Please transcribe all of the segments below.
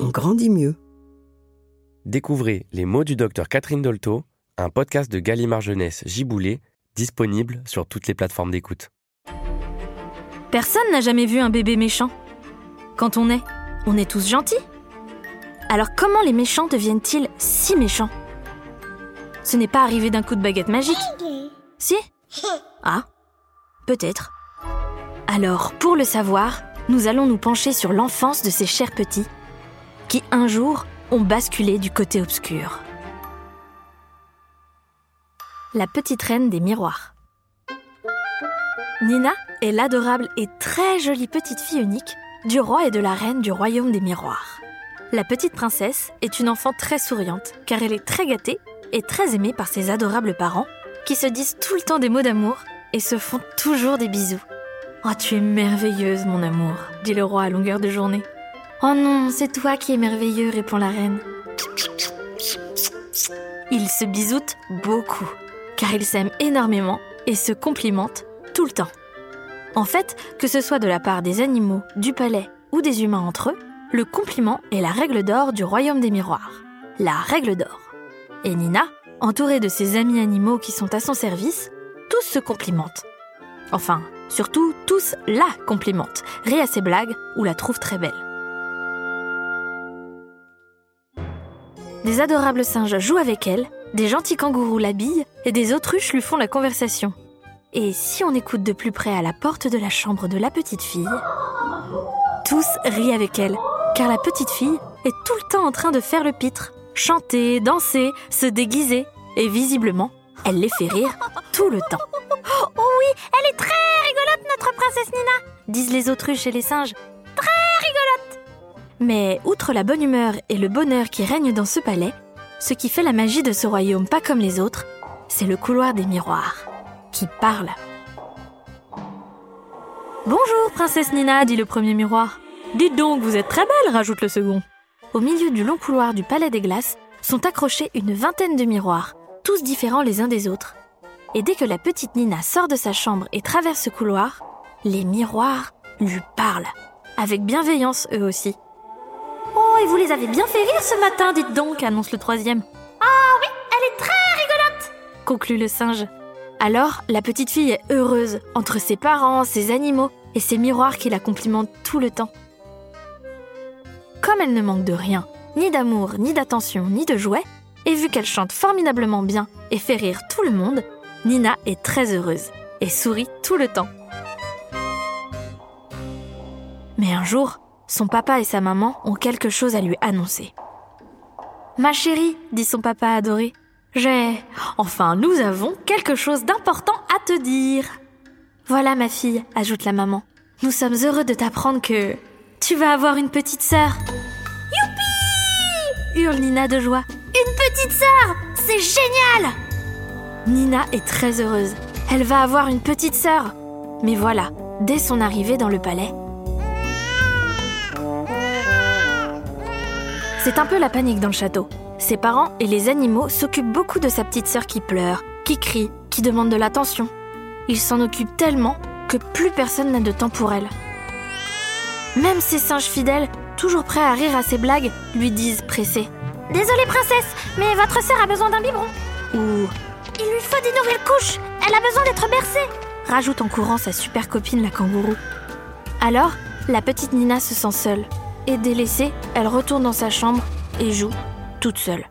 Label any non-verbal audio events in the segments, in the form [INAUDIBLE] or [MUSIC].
on grandit mieux. Découvrez Les mots du docteur Catherine Dolto, un podcast de Gallimard Jeunesse Giboulé, disponible sur toutes les plateformes d'écoute. Personne n'a jamais vu un bébé méchant. Quand on est, on est tous gentils. Alors comment les méchants deviennent-ils si méchants? Ce n'est pas arrivé d'un coup de baguette magique. Si? Ah, peut-être. Alors, pour le savoir, nous allons nous pencher sur l'enfance de ces chers petits qui un jour ont basculé du côté obscur. La petite reine des miroirs. Nina est l'adorable et très jolie petite fille unique du roi et de la reine du royaume des miroirs. La petite princesse est une enfant très souriante car elle est très gâtée et très aimée par ses adorables parents qui se disent tout le temps des mots d'amour et se font toujours des bisous. Oh, tu es merveilleuse, mon amour, dit le roi à longueur de journée. Oh non, c'est toi qui es merveilleux, répond la reine. Ils se bisoutent beaucoup, car ils s'aiment énormément et se complimentent tout le temps. En fait, que ce soit de la part des animaux, du palais ou des humains entre eux, le compliment est la règle d'or du royaume des miroirs. La règle d'or. Et Nina, entourée de ses amis animaux qui sont à son service, tous se complimentent. Enfin, surtout tous la complimentent, rient à ses blagues ou la trouvent très belle. Des adorables singes jouent avec elle, des gentils kangourous l'habillent et des autruches lui font la conversation. Et si on écoute de plus près à la porte de la chambre de la petite fille, tous rient avec elle, car la petite fille est tout le temps en train de faire le pitre, chanter, danser, se déguiser, et visiblement, elle les fait rire tout le temps. Oh oui, elle est très rigolote, notre princesse Nina, disent les autruches et les singes. Mais outre la bonne humeur et le bonheur qui règnent dans ce palais, ce qui fait la magie de ce royaume pas comme les autres, c'est le couloir des miroirs, qui parle. Bonjour, princesse Nina, dit le premier miroir. Dites donc, vous êtes très belle, rajoute le second. Au milieu du long couloir du palais des glaces sont accrochés une vingtaine de miroirs, tous différents les uns des autres. Et dès que la petite Nina sort de sa chambre et traverse ce couloir, les miroirs lui parlent, avec bienveillance eux aussi. Et vous les avez bien fait rire ce matin, dites donc, donc, annonce le troisième. Ah oui, elle est très rigolote, conclut le singe. Alors, la petite fille est heureuse entre ses parents, ses animaux et ses miroirs qui la complimentent tout le temps. Comme elle ne manque de rien, ni d'amour, ni d'attention, ni de jouets, et vu qu'elle chante formidablement bien et fait rire tout le monde, Nina est très heureuse et sourit tout le temps. Mais un jour, son papa et sa maman ont quelque chose à lui annoncer. Ma chérie, dit son papa adoré, j'ai... Enfin, nous avons quelque chose d'important à te dire. Voilà ma fille, ajoute la maman. Nous sommes heureux de t'apprendre que... Tu vas avoir une petite sœur. Youpi hurle Nina de joie. Une petite sœur C'est génial Nina est très heureuse. Elle va avoir une petite sœur. Mais voilà, dès son arrivée dans le palais, C'est un peu la panique dans le château. Ses parents et les animaux s'occupent beaucoup de sa petite sœur qui pleure, qui crie, qui demande de l'attention. Ils s'en occupent tellement que plus personne n'a de temps pour elle. Même ses singes fidèles, toujours prêts à rire à ses blagues, lui disent pressés Désolée princesse, mais votre sœur a besoin d'un biberon. ou Il lui faut des nouvelles couches. Elle a besoin d'être bercée. rajoute en courant sa super copine la kangourou. Alors, la petite Nina se sent seule. Et délaissée, elle retourne dans sa chambre et joue toute seule.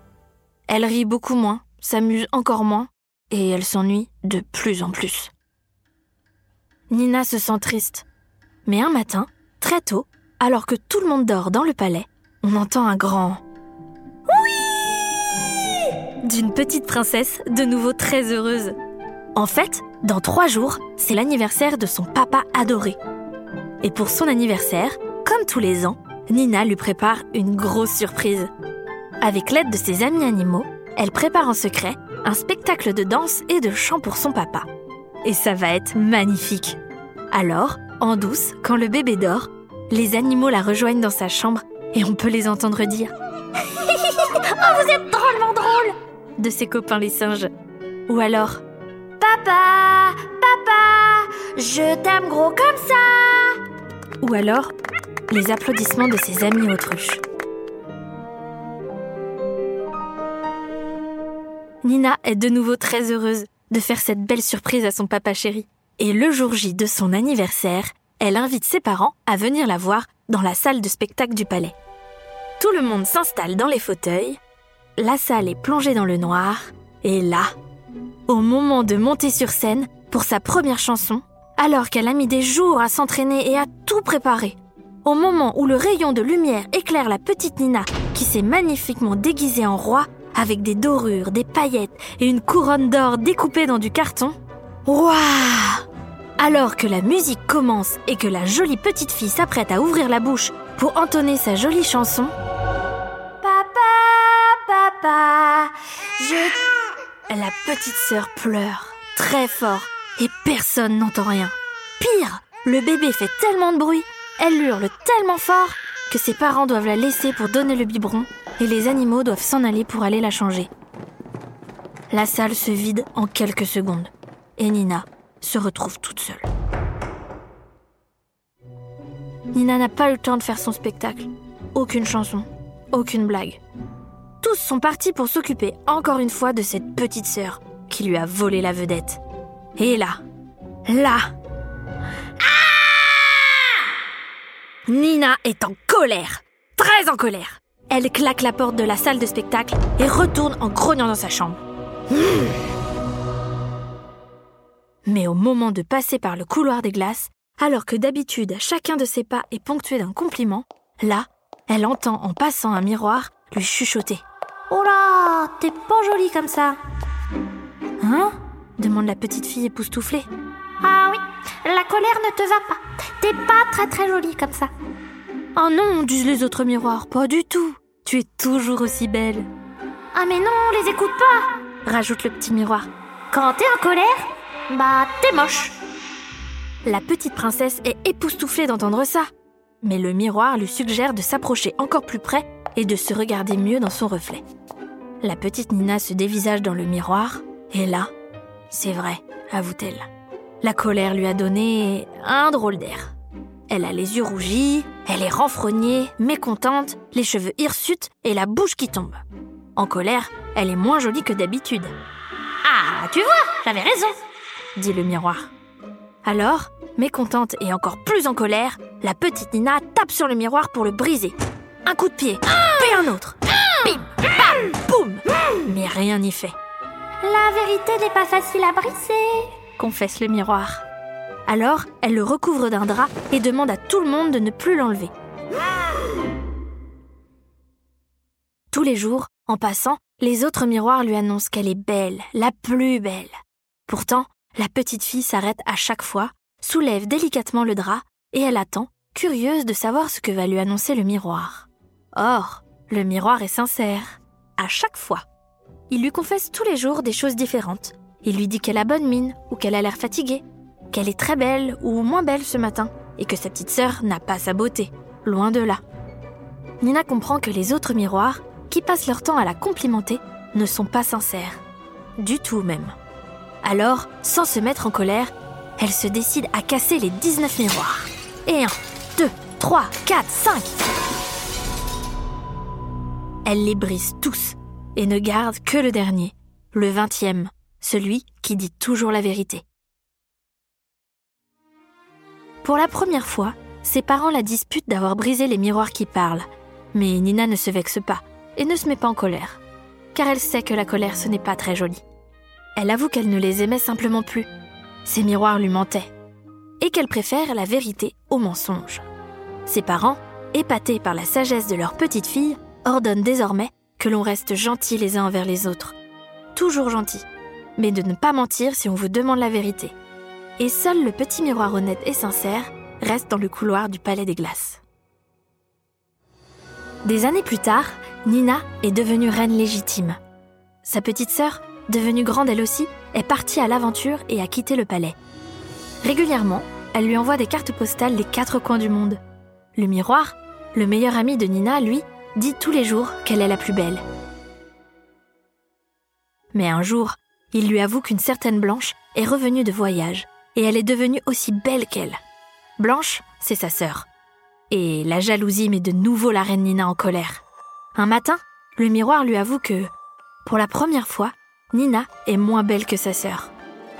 Elle rit beaucoup moins, s'amuse encore moins, et elle s'ennuie de plus en plus. Nina se sent triste. Mais un matin, très tôt, alors que tout le monde dort dans le palais, on entend un grand Oui d'une petite princesse de nouveau très heureuse. En fait, dans trois jours, c'est l'anniversaire de son papa adoré. Et pour son anniversaire, comme tous les ans, Nina lui prépare une grosse surprise. Avec l'aide de ses amis animaux, elle prépare en secret un spectacle de danse et de chant pour son papa. Et ça va être magnifique. Alors, en douce, quand le bébé dort, les animaux la rejoignent dans sa chambre et on peut les entendre dire [LAUGHS] Oh, vous êtes drôlement drôle. de ses copains les singes. Ou alors Papa, papa, je t'aime gros comme ça. Ou alors, les applaudissements de ses amis autruches. Nina est de nouveau très heureuse de faire cette belle surprise à son papa chéri. Et le jour J de son anniversaire, elle invite ses parents à venir la voir dans la salle de spectacle du palais. Tout le monde s'installe dans les fauteuils, la salle est plongée dans le noir, et là, au moment de monter sur scène pour sa première chanson, alors qu'elle a mis des jours à s'entraîner et à tout préparer, au moment où le rayon de lumière éclaire la petite Nina qui s'est magnifiquement déguisée en roi avec des dorures, des paillettes et une couronne d'or découpée dans du carton, Alors que la musique commence et que la jolie petite fille s'apprête à ouvrir la bouche pour entonner sa jolie chanson, Papa, papa, je la petite sœur pleure très fort et personne n'entend rien. Pire, le bébé fait tellement de bruit, elle hurle tellement fort que ses parents doivent la laisser pour donner le biberon et les animaux doivent s'en aller pour aller la changer. La salle se vide en quelques secondes et Nina se retrouve toute seule. Nina n'a pas eu le temps de faire son spectacle. Aucune chanson, aucune blague. Tous sont partis pour s'occuper encore une fois de cette petite sœur qui lui a volé la vedette. Et là, là, Nina est en colère, très en colère. Elle claque la porte de la salle de spectacle et retourne en grognant dans sa chambre. Mais au moment de passer par le couloir des glaces, alors que d'habitude chacun de ses pas est ponctué d'un compliment, là, elle entend en passant un miroir lui chuchoter. Oh là, t'es pas jolie comme ça. Hein? demande la petite fille époustouflée. Ah oui, la colère ne te va pas. T'es pas très très jolie comme ça. Oh non, disent les autres miroirs, pas du tout. Tu es toujours aussi belle, Ah mais non, les écoute pas. rajoute le petit miroir. Quand t'es en colère, bah t'es moche. La petite princesse est époustouflée d'entendre ça. Mais le miroir lui suggère de s'approcher encore plus près et de se regarder mieux dans son reflet. La petite Nina se dévisage dans le miroir, et là, c'est vrai, avoue-t-elle. La colère lui a donné un drôle d'air. Elle a les yeux rougis, elle est renfrognée, mécontente, les cheveux hirsutes et la bouche qui tombe. En colère, elle est moins jolie que d'habitude, Ah, tu vois, j'avais raison. dit le miroir. Alors, mécontente et encore plus en colère, la petite Nina tape sur le miroir pour le briser. Un coup de pied, puis un autre. Bim, bam, boum. Mais rien n'y fait, La vérité n'est pas facile à briser. Confesse le miroir. Alors, elle le recouvre d'un drap et demande à tout le monde de ne plus l'enlever. Tous les jours, en passant, les autres miroirs lui annoncent qu'elle est belle, la plus belle. Pourtant, la petite fille s'arrête à chaque fois, soulève délicatement le drap et elle attend, curieuse de savoir ce que va lui annoncer le miroir. Or, le miroir est sincère, à chaque fois. Il lui confesse tous les jours des choses différentes. Il lui dit qu'elle a bonne mine ou qu'elle a l'air fatiguée, qu'elle est très belle ou moins belle ce matin, et que sa petite sœur n'a pas sa beauté, loin de là. Nina comprend que les autres miroirs, qui passent leur temps à la complimenter, ne sont pas sincères. Du tout même. Alors, sans se mettre en colère, elle se décide à casser les 19 miroirs. Et 1, 2, 3, 4, 5 Elle les brise tous et ne garde que le dernier, le vingtième, celui qui dit toujours la vérité. Pour la première fois, ses parents la disputent d'avoir brisé les miroirs qui parlent, mais Nina ne se vexe pas et ne se met pas en colère, car elle sait que la colère ce n'est pas très joli. Elle avoue qu'elle ne les aimait simplement plus. Ces miroirs lui mentaient, et qu'elle préfère la vérité au mensonge. Ses parents, épatés par la sagesse de leur petite fille, ordonnent désormais que l'on reste gentil les uns envers les autres. Toujours gentil, mais de ne pas mentir si on vous demande la vérité. Et seul le petit miroir honnête et sincère reste dans le couloir du Palais des Glaces. Des années plus tard, Nina est devenue reine légitime. Sa petite sœur, devenue grande elle aussi, est partie à l'aventure et a quitté le palais. Régulièrement, elle lui envoie des cartes postales des quatre coins du monde. Le miroir, le meilleur ami de Nina, lui, dit tous les jours qu'elle est la plus belle. Mais un jour, il lui avoue qu'une certaine Blanche est revenue de voyage et elle est devenue aussi belle qu'elle. Blanche, c'est sa sœur. Et la jalousie met de nouveau la reine Nina en colère. Un matin, le miroir lui avoue que, pour la première fois, Nina est moins belle que sa sœur.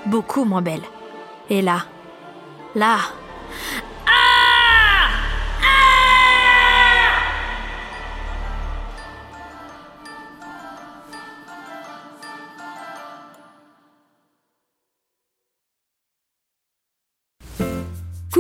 Beaucoup moins belle. Et là, là...